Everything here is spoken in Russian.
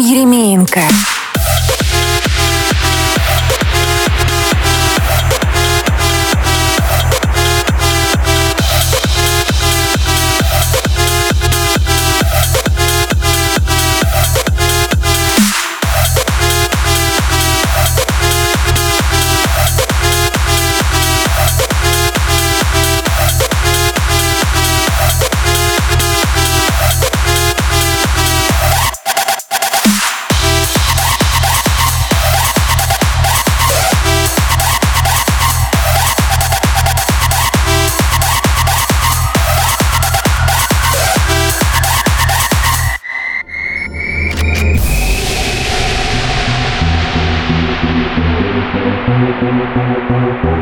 Еремеенко. Música